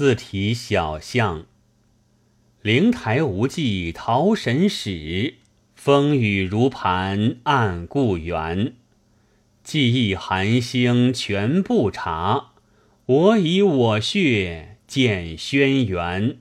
自题小象。灵台无际桃神使，风雨如磐暗故园。记忆寒星全不察，我以我血见轩辕。